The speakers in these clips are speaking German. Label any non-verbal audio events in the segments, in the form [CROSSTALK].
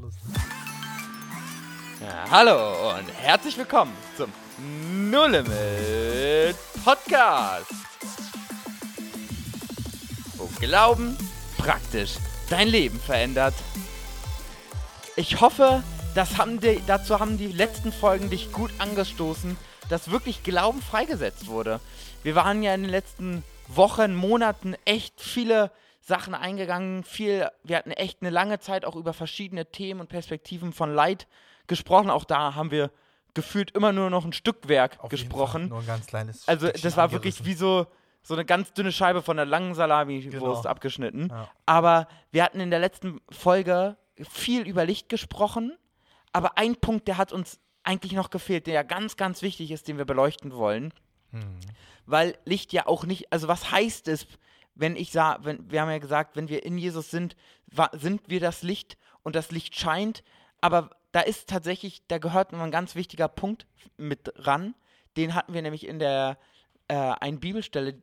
lustig. Ja, hallo und herzlich willkommen zum No Limit Podcast. Wo Glauben praktisch dein Leben verändert. Ich hoffe, das haben die, dazu haben die letzten Folgen dich gut angestoßen, dass wirklich Glauben freigesetzt wurde. Wir waren ja in den letzten Wochen, Monaten echt viele Sachen eingegangen. Viel, wir hatten echt eine lange Zeit auch über verschiedene Themen und Perspektiven von Leid gesprochen. Auch da haben wir gefühlt immer nur noch ein Stückwerk Auf gesprochen. Nur ein ganz kleines Also Stückchen das war wirklich wie so, so eine ganz dünne Scheibe von der langen Salami-Wurst Genau. abgeschnitten. Ja. Aber wir hatten in der letzten Folge viel über Licht gesprochen. Aber ein Punkt, der hat uns eigentlich noch gefehlt, der ja ganz, ganz wichtig ist, den wir beleuchten wollen. Hm. Weil Licht ja auch nicht, also was heißt es, wenn ich sage, wenn, wir haben ja gesagt, wenn wir in Jesus sind, sind wir das Licht und das Licht scheint. Aber da ist tatsächlich, da gehört noch ein ganz wichtiger Punkt mit ran. Den hatten wir nämlich in der äh, einen Bibelstelle,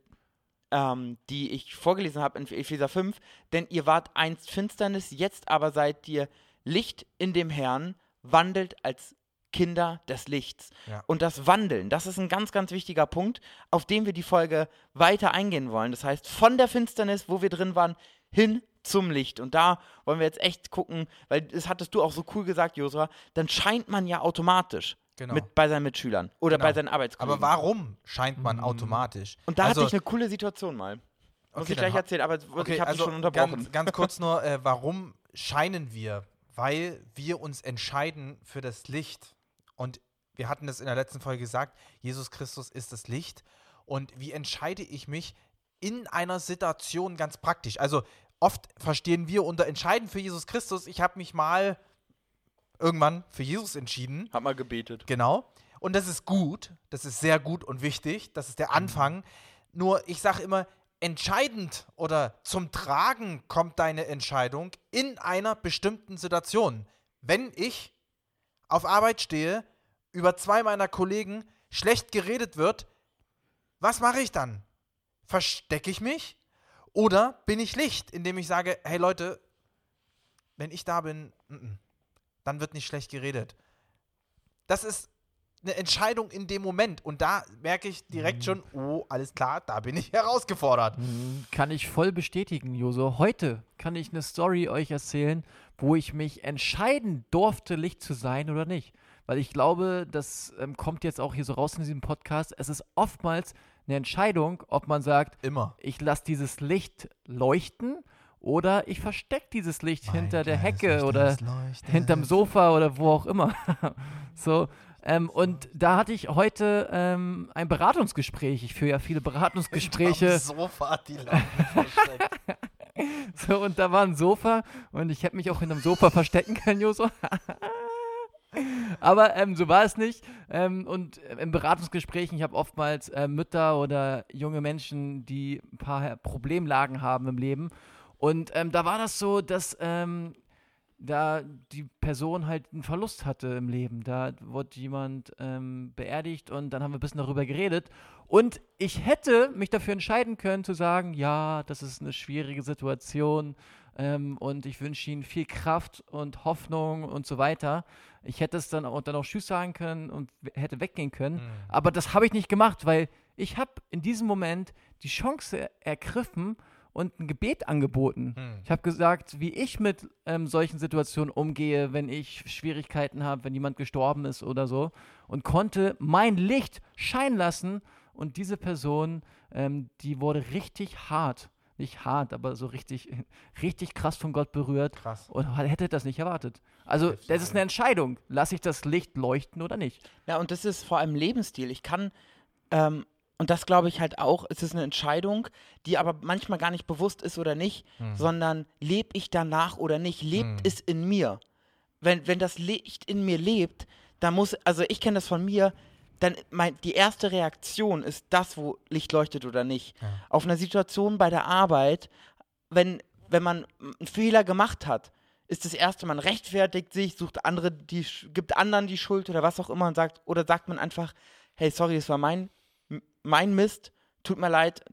ähm, die ich vorgelesen habe in Epheser 5. Denn ihr wart einst Finsternis, jetzt aber seid ihr Licht in dem Herrn, wandelt als Kinder des Lichts. Ja. Und das Wandeln, das ist ein ganz, ganz wichtiger Punkt, auf den wir die Folge weiter eingehen wollen. Das heißt, von der Finsternis, wo wir drin waren, hin zum Licht. Und da wollen wir jetzt echt gucken, weil das hattest du auch so cool gesagt, Josua, dann scheint man ja automatisch Genau. mit bei seinen Mitschülern oder Genau. bei seinen Arbeitskollegen. Aber warum scheint man automatisch? Und da also, hatte ich eine coole Situation mal. Muss Okay, ich gleich erzählen, aber okay, ich habe also schon unterbrochen. Ganz, ganz kurz nur, äh, warum scheinen wir? Weil wir uns entscheiden für das Licht. Und wir hatten das in der letzten Folge gesagt, Jesus Christus ist das Licht. Und wie entscheide ich mich in einer Situation ganz praktisch? Also oft verstehen wir unter Entscheiden für Jesus Christus, ich habe mich mal irgendwann für Jesus entschieden. Hab mal gebetet. Genau. Und das ist gut, das ist sehr gut und wichtig, das ist der Anfang. Nur ich sage immer, entscheidend oder zum Tragen kommt deine Entscheidung in einer bestimmten Situation. Wenn ich auf Arbeit stehe, über zwei meiner Kollegen schlecht geredet wird, was mache ich dann? Verstecke ich mich? Oder bin ich Licht, indem ich sage, hey Leute, wenn ich da bin, mm, mm, dann wird nicht schlecht geredet. Das ist eine Entscheidung in dem Moment. Und da merke ich direkt schon, oh, alles klar, da bin ich [LAUGHS] herausgefordert. Mhm, Kann ich voll bestätigen, Joso. Heute kann ich eine Story euch erzählen, wo ich mich entscheiden durfte, Licht zu sein oder nicht. Weil ich glaube, das ähm, kommt jetzt auch hier so raus in diesem Podcast. Es ist oftmals eine Entscheidung, ob man sagt, Immer. ich lasse dieses Licht leuchten oder ich verstecke dieses Licht hinter Mein der kleines Hecke Licht, oder hinterm Sofa oder wo auch immer. [LAUGHS] so. Ähm, und da hatte ich heute ähm, ein Beratungsgespräch. Ich führe ja viele Beratungsgespräche. Am Sofa die Lampe versteckt. [LAUGHS] So, und da war ein Sofa und ich hätte mich auch hinterm Sofa verstecken können, Joso. [LAUGHS] Aber ähm, so war es nicht. Ähm, und in Beratungsgesprächen, ich habe oftmals äh, Mütter oder junge Menschen, die ein paar Problemlagen haben im Leben. Und ähm, da war das so, dass ähm, da die Person halt einen Verlust hatte im Leben. Da wurde jemand ähm, beerdigt und dann haben wir ein bisschen darüber geredet. Und ich hätte mich dafür entscheiden können zu sagen, ja, das ist eine schwierige Situation ähm, und ich wünsche Ihnen viel Kraft und Hoffnung und so weiter. Ich hätte es dann auch, dann auch Tschüss sagen können und hätte weggehen können. Aber das habe ich nicht gemacht, weil ich habe in diesem Moment die Chance ergriffen und ein Gebet angeboten. Hm. Ich habe gesagt, wie ich mit ähm, solchen Situationen umgehe, wenn ich Schwierigkeiten habe, wenn jemand gestorben ist oder so. Und konnte mein Licht scheinen lassen. Und diese Person, ähm, die wurde richtig hart. Nicht hart, aber so richtig, [LAUGHS] richtig krass von Gott berührt. Krass. Und hätte das nicht erwartet. Also, das ist eine Entscheidung. Lasse ich das Licht leuchten oder nicht? Ja, und das ist vor allem Lebensstil. Ich kann, ähm, und das glaube ich halt auch, es ist eine Entscheidung, die aber manchmal gar nicht bewusst ist oder nicht, sondern lebe ich danach oder nicht, lebt Hm. es in mir. Wenn, wenn das Licht in mir lebt, dann muss, also ich kenne das von mir, dann mein, die erste Reaktion ist das, wo Licht leuchtet oder nicht. Auf einer Situation bei der Arbeit, wenn, wenn man einen Fehler gemacht hat, ist das erste, man rechtfertigt sich, sucht andere, die gibt anderen die Schuld oder was auch immer und sagt, oder sagt man einfach, hey, sorry, es war mein, mein Mist, tut mir leid,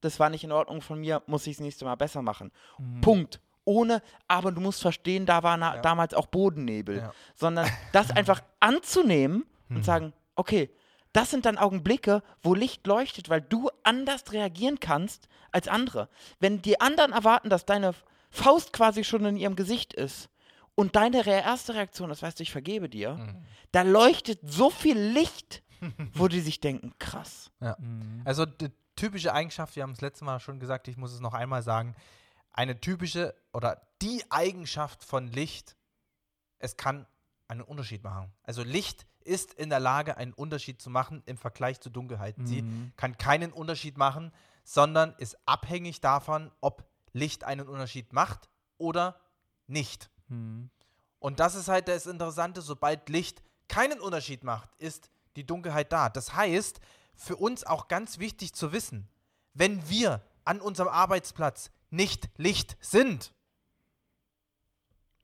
das war nicht in Ordnung von mir, muss ich das nächste Mal besser machen. Punkt. ohne, aber du musst verstehen, da war na, Ja. damals auch Bodennebel, Ja. sondern das einfach anzunehmen und sagen, okay, das sind dann Augenblicke, wo Licht leuchtet, weil du anders reagieren kannst als andere. Wenn die anderen erwarten, dass deine Faust quasi schon in ihrem Gesicht ist und deine erste Reaktion ist, weißt du, ich vergebe dir, Mhm. da leuchtet so viel Licht, wo die sich denken, krass. Mhm. Also die typische Eigenschaft, wir haben es letztes Mal schon gesagt, ich muss es noch einmal sagen, eine typische oder die Eigenschaft von Licht, es kann einen Unterschied machen. Also Licht ist in der Lage, einen Unterschied zu machen im Vergleich zu Dunkelheit. Sie Mhm. kann keinen Unterschied machen, sondern ist abhängig davon, ob Licht einen Unterschied macht oder nicht. Mhm. Und das ist halt das Interessante, sobald Licht keinen Unterschied macht, ist die Dunkelheit da. Das heißt, für uns auch ganz wichtig zu wissen, wenn wir an unserem Arbeitsplatz nicht Licht sind,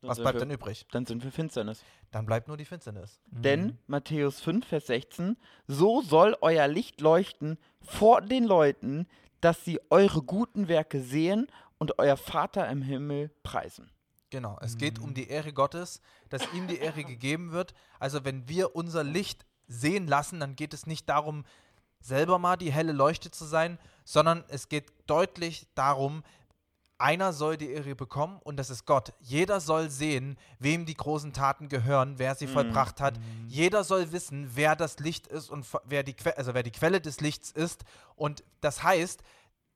was sind bleibt wir, dann übrig? Dann sind wir Finsternis. Dann bleibt nur die Finsternis. Mhm. Denn Matthäus 5, Vers 16, so soll euer Licht leuchten vor den Leuten, dass sie eure guten Werke sehen und euer Vater im Himmel preisen. Genau, es geht um die Ehre Gottes, dass ihm die Ehre gegeben wird. Also wenn wir unser Licht sehen lassen, dann geht es nicht darum, selber mal die helle Leuchte zu sein, sondern es geht deutlich darum, einer soll die Ehre bekommen und das ist Gott. Jeder soll sehen, wem die großen Taten gehören, wer sie vollbracht hat. Jeder soll wissen, wer das Licht ist und wer die, Que also wer die Quelle des Lichts ist. Und das heißt,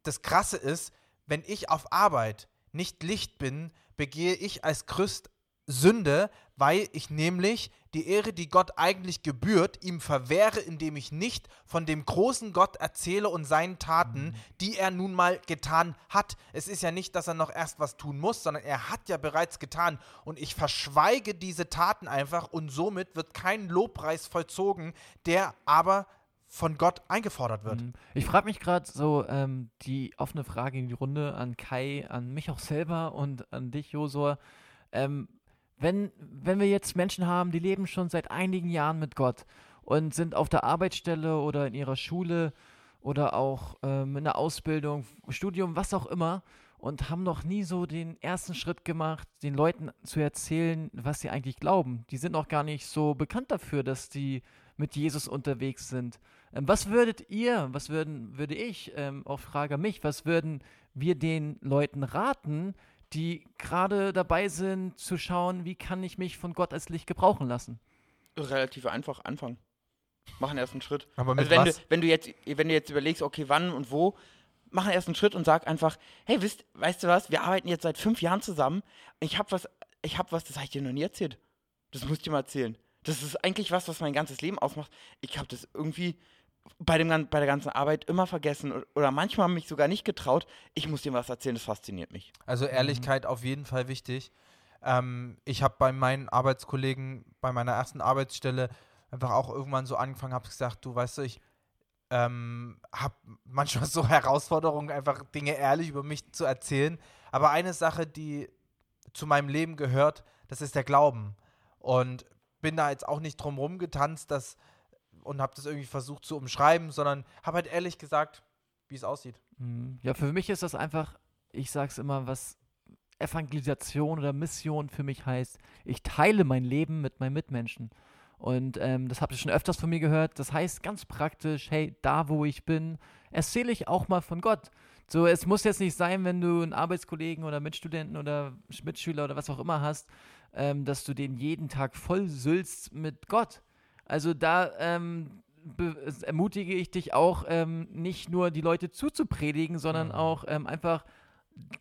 das Krasse ist, wenn ich auf Arbeit nicht Licht bin, begehe ich als Christ Sünde, weil ich nämlich die Ehre, die Gott eigentlich gebührt, ihm verwehre, indem ich nicht von dem großen Gott erzähle und seinen Taten, die er nun mal getan hat. Es ist ja nicht, dass er noch erst was tun muss, sondern er hat ja bereits getan. Und ich verschweige diese Taten einfach und somit wird kein Lobpreis vollzogen, der aber von Gott eingefordert wird. Mhm. Ich frage mich gerade so ähm, die offene Frage in die Runde an Kai, an mich auch selber und an dich, Josua. Ähm, wenn, wenn wir jetzt Menschen haben, die leben schon seit einigen Jahren mit Gott und sind auf der Arbeitsstelle oder in ihrer Schule oder auch ähm, in der Ausbildung, Studium, was auch immer und haben noch nie so den ersten Schritt gemacht, den Leuten zu erzählen, was sie eigentlich glauben. Die sind noch gar nicht so bekannt dafür, dass die mit Jesus unterwegs sind. Ähm, was würdet ihr, was würden, würde ich, ähm, auch frage mich, was würden wir den Leuten raten, die gerade dabei sind zu schauen, wie kann ich mich von Gott als Licht gebrauchen lassen? Relativ einfach anfangen. Mach einen ersten Schritt. Aber mit Also wenn du, was? wenn du jetzt, wenn du jetzt überlegst, okay, wann und wo, mach einen ersten Schritt und sag einfach, hey, wisst, weißt du was, wir arbeiten jetzt seit fünf Jahren zusammen. Ich habe was, ich habe was, das habe ich dir noch nie erzählt. Das musst du dir mal erzählen. Das ist eigentlich was, was mein ganzes Leben ausmacht. Ich habe das irgendwie bei, dem, gan- bei der ganzen Arbeit immer vergessen oder manchmal mich sogar nicht getraut. Ich muss dir was erzählen, das fasziniert mich. Also Ehrlichkeit auf jeden Fall wichtig. Ähm, ich habe bei meinen Arbeitskollegen, bei meiner ersten Arbeitsstelle einfach auch irgendwann so angefangen, habe gesagt, du weißt du, ich ähm, habe manchmal so [LAUGHS] Herausforderungen, einfach Dinge ehrlich über mich zu erzählen. Aber eine Sache, die zu meinem Leben gehört, das ist der Glauben. Und bin da jetzt auch nicht drum rumgetanzt dass, und habe das irgendwie versucht zu umschreiben, sondern habe halt ehrlich gesagt, wie es aussieht. Mhm. Ja, für mich ist das einfach, ich sag's immer, was Evangelisation oder Mission für mich heißt. Ich teile mein Leben mit meinen Mitmenschen. Und ähm, das habt ihr schon öfters von mir gehört. Das heißt ganz praktisch, hey, da wo ich bin, erzähle ich auch mal von Gott. So, es muss jetzt nicht sein, wenn du einen Arbeitskollegen oder Mitstudenten oder Sch- Mitschüler oder was auch immer hast, ähm, dass du den jeden Tag voll sülzt mit Gott. Also da ähm, ermutige ich dich auch, ähm, nicht nur die Leute zuzupredigen, sondern Mhm. auch ähm, einfach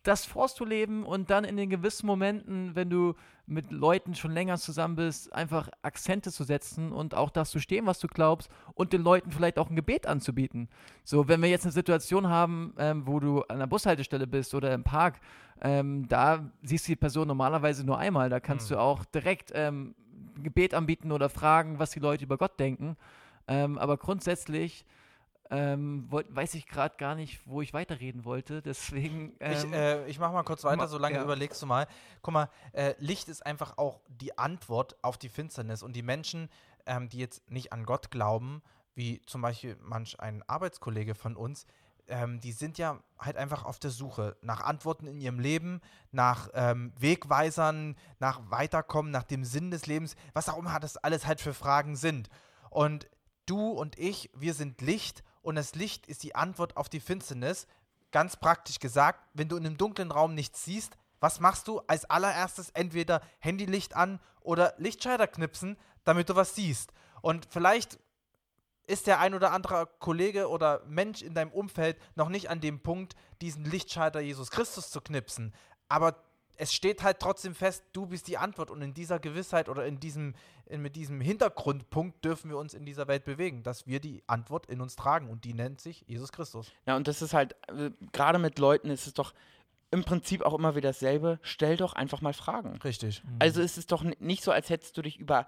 das vorzuleben und dann in den gewissen Momenten, wenn du mit Leuten schon länger zusammen bist, einfach Akzente zu setzen und auch das zu stehen, was du glaubst und den Leuten vielleicht auch ein Gebet anzubieten. So, wenn wir jetzt eine Situation haben, ähm, wo du an der Bushaltestelle bist oder im Park, ähm, da siehst du die Person normalerweise nur einmal. Da kannst Mhm. du auch direkt ähm, Gebet anbieten oder fragen, was die Leute über Gott denken. Ähm, aber grundsätzlich ähm, weiß ich gerade gar nicht, wo ich weiterreden wollte. [LAUGHS] Deswegen. Ich, Ähm, äh, ich mach mal kurz weiter, ma- solange ja. überlegst du mal. Guck mal, äh, Licht ist einfach auch die Antwort auf die Finsternis. Und die Menschen, ähm, die jetzt nicht an Gott glauben, wie zum Beispiel manch ein Arbeitskollege von uns, ähm, die sind ja halt einfach auf der Suche nach Antworten in ihrem Leben, nach ähm, Wegweisern, nach Weiterkommen, nach dem Sinn des Lebens, was auch immer das alles halt für Fragen sind. Und du und ich, wir sind Licht und das Licht ist die Antwort auf die Finsternis. Ganz praktisch gesagt, wenn du in einem dunklen Raum nichts siehst, was machst du als allererstes? Entweder Handylicht an oder Lichtschalter knipsen, damit du was siehst. Und vielleicht ist der ein oder andere Kollege oder Mensch in deinem Umfeld noch nicht an dem Punkt, diesen Lichtschalter Jesus Christus zu knipsen. Aber es steht halt trotzdem fest, du bist die Antwort. Und in dieser Gewissheit oder in diesem, in, mit diesem Hintergrundpunkt dürfen wir uns in dieser Welt bewegen, dass wir die Antwort in uns tragen. Und die nennt sich Jesus Christus. Ja, und das ist halt, äh, gerade mit Leuten ist es doch im Prinzip auch immer wieder dasselbe. Stell doch einfach mal Fragen. Richtig. Also ist es doch nicht so, als hättest du dich über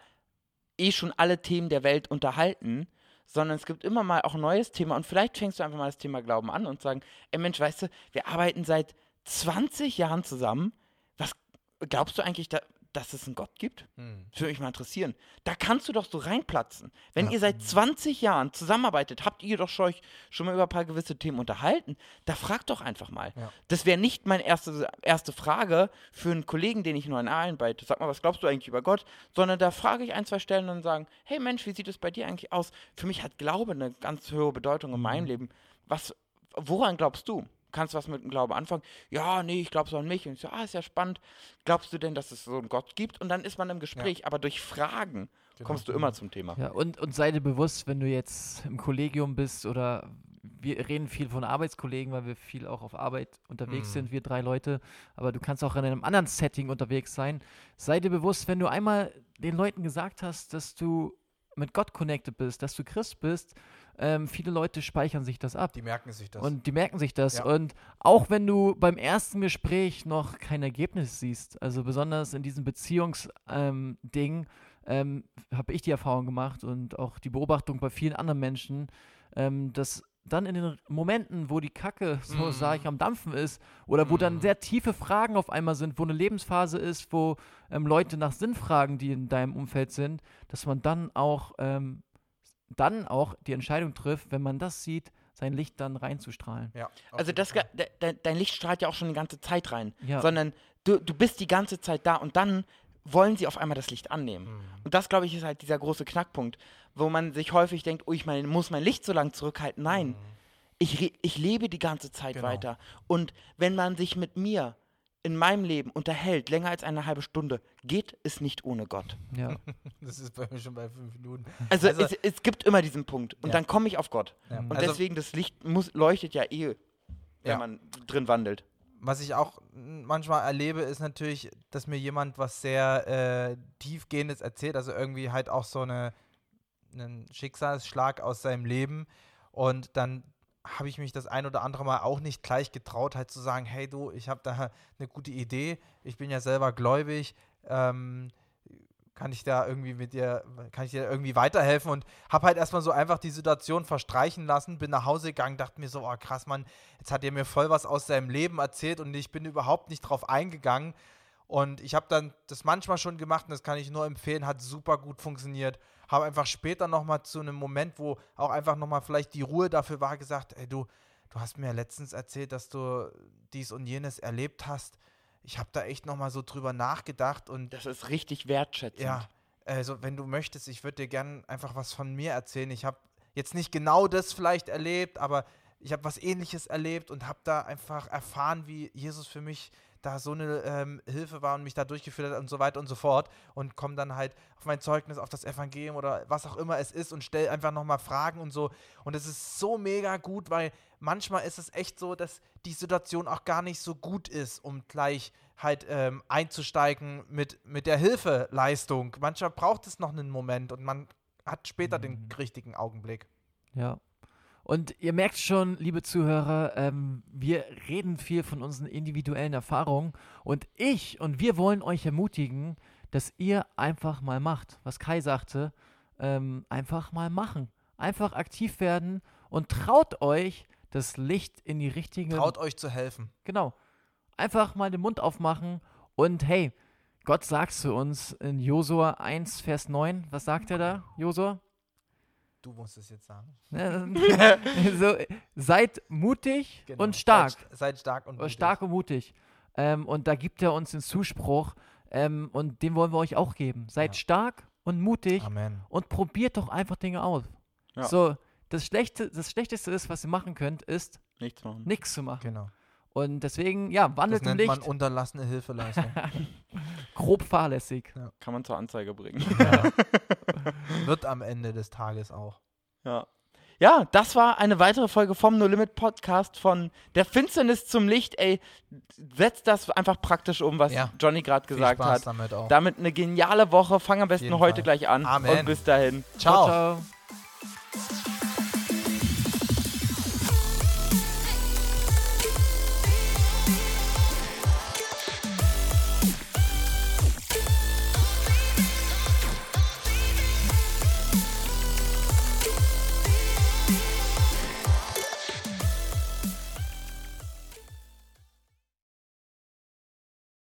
eh schon alle Themen der Welt unterhalten, sondern es gibt immer mal auch ein neues Thema und vielleicht fängst du einfach mal das Thema Glauben an und sagen, ey Mensch, weißt du, wir arbeiten seit 20 Jahren zusammen. Was glaubst du eigentlich, da, dass es einen Gott gibt? Hm. Das würde mich mal interessieren. Da kannst du doch so reinplatzen. Wenn Ja. ihr seit 20 Jahren zusammenarbeitet, habt ihr doch schon, euch schon mal über ein paar gewisse Themen unterhalten. Da fragt doch einfach mal. Ja. Das wäre nicht meine erste, erste Frage für einen Kollegen, den ich nur einarbeite. Sag mal, was glaubst du eigentlich über Gott? Sondern da frage ich ein, zwei Stellen und sagen, hey Mensch, wie sieht es bei dir eigentlich aus? Für mich hat Glaube eine ganz hohe Bedeutung in Mhm. meinem Leben. Was, woran glaubst du? Kannst du was mit dem Glauben anfangen? Ja, nee, ich glaube so an mich. Und ich so, ah, ist ja spannend. Glaubst du denn, dass es so einen Gott gibt? Und dann ist man im Gespräch. Aber durch Fragen Genau. kommst du immer zum Thema. Ja, und, und sei dir bewusst, wenn du jetzt im Kollegium bist oder wir reden viel von Arbeitskollegen, weil wir viel auch auf Arbeit unterwegs Mhm. sind, wir drei Leute, aber du kannst auch in einem anderen Setting unterwegs sein. Sei dir bewusst, wenn du einmal den Leuten gesagt hast, dass du mit Gott connected bist, dass du Christ bist, ähm, viele Leute speichern sich das ab. Die merken sich das. Und die merken sich das. Ja. Und auch wenn du beim ersten Gespräch noch kein Ergebnis siehst, also besonders in diesem Beziehungsding, ähm, ähm, habe ich die Erfahrung gemacht und auch die Beobachtung bei vielen anderen Menschen, ähm, dass dann in den Momenten, wo die Kacke, so Mhm. sage ich, am Dampfen ist, oder wo dann Mhm. sehr tiefe Fragen auf einmal sind, wo eine Lebensphase ist, wo ähm, Leute nach Sinn fragen, die in deinem Umfeld sind, dass man dann auch, ähm, dann auch die Entscheidung trifft, wenn man das sieht, sein Licht dann reinzustrahlen. ja, Also das, de, de, dein Licht strahlt ja auch schon die ganze Zeit rein. Ja. Sondern du, du bist die ganze Zeit da und dann wollen sie auf einmal das Licht annehmen. Mhm. Und das, glaube ich, ist halt dieser große Knackpunkt, wo man sich häufig denkt, oh, ich mein, muss mein Licht so lange zurückhalten. Nein, Mhm. ich, ich lebe die ganze Zeit Genau. weiter. Und wenn man sich mit mir in meinem Leben unterhält, länger als eine halbe Stunde, geht es nicht ohne Gott. Ja. [LAUGHS] Das ist bei mir schon bei fünf Minuten. Also, Also- es, es gibt immer diesen Punkt. Und Ja. dann komme ich auf Gott. Ja. Und Also- deswegen, das Licht muss, leuchtet ja eh, wenn Ja. man drin wandelt. Was ich auch manchmal erlebe, ist natürlich, dass mir jemand was sehr äh, tiefgehendes erzählt, also irgendwie halt auch so eine, einen Schicksalsschlag aus seinem Leben und dann habe ich mich das ein oder andere Mal auch nicht gleich getraut, halt zu sagen, hey du, ich habe da eine gute Idee, ich bin ja selber gläubig, ähm, kann ich da irgendwie mit dir, kann ich dir irgendwie weiterhelfen und habe halt erstmal so einfach die Situation verstreichen lassen, bin nach Hause gegangen, dachte mir so, oh krass, Mann, jetzt hat er mir voll was aus seinem Leben erzählt und ich bin überhaupt nicht drauf eingegangen. Und ich habe dann das manchmal schon gemacht und das kann ich nur empfehlen, hat super gut funktioniert. Habe einfach später nochmal zu einem Moment, wo auch einfach nochmal vielleicht die Ruhe dafür war, gesagt, ey du, du hast mir ja letztens erzählt, dass du dies und jenes erlebt hast. Ich habe da echt nochmal so drüber nachgedacht und Das ist richtig wertschätzend. ja, also wenn du möchtest, ich würde dir gerne einfach was von mir erzählen. Ich habe jetzt nicht genau das vielleicht erlebt, aber ich habe was ähnliches erlebt und habe da einfach erfahren, wie Jesus für mich da so eine ähm, Hilfe war und mich da durchgeführt hat und so weiter und so fort und komme dann halt auf mein Zeugnis, auf das Evangelium oder was auch immer es ist und stelle einfach nochmal Fragen und so. Und es ist so mega gut, weil manchmal ist es echt so, dass die Situation auch gar nicht so gut ist, um gleich halt ähm, einzusteigen mit, mit der Hilfeleistung. Manchmal braucht es noch einen Moment und man hat später den richtigen Augenblick. Ja. Und ihr merkt schon, liebe Zuhörer, ähm, wir reden viel von unseren individuellen Erfahrungen und ich und wir wollen euch ermutigen, dass ihr einfach mal macht, was Kai sagte, ähm, einfach mal machen. Einfach aktiv werden und traut euch, das Licht in die richtige Traut euch zu helfen. Genau. Einfach mal den Mund aufmachen und hey, Gott sagt zu uns in Josua 1, Vers 9, was sagt er da, Josua? Du musst es jetzt sagen. [LAUGHS] [LAUGHS] So, seid mutig Genau. und stark. Seid, seid stark und mutig. stark und mutig. Ähm, und da gibt er uns den Zuspruch ähm, und den wollen wir euch auch geben. Seid Ja. stark und mutig Amen. und probiert doch einfach Dinge aus. Ja. So, das, Schlechte, das Schlechteste ist, was ihr machen könnt, ist Nichts machen. nichts zu machen. Genau. Und deswegen, ja, Das wandelt im nennt man Licht, unterlassene Hilfeleistung. [LAUGHS] grob fahrlässig. Kann man zur Anzeige bringen. ja. [LAUGHS] Wird am Ende des Tages auch. Ja. Ja, das war eine weitere Folge vom No Limit Podcast von der Finsternis zum Licht. Ey, setzt das einfach praktisch um, was Ja. Johnny gerade Viel gesagt Spaß hat. damit auch. Damit eine geniale Woche. Fang am besten jeden heute Fall. gleich an. Amen. Und bis dahin. Ciao. ciao.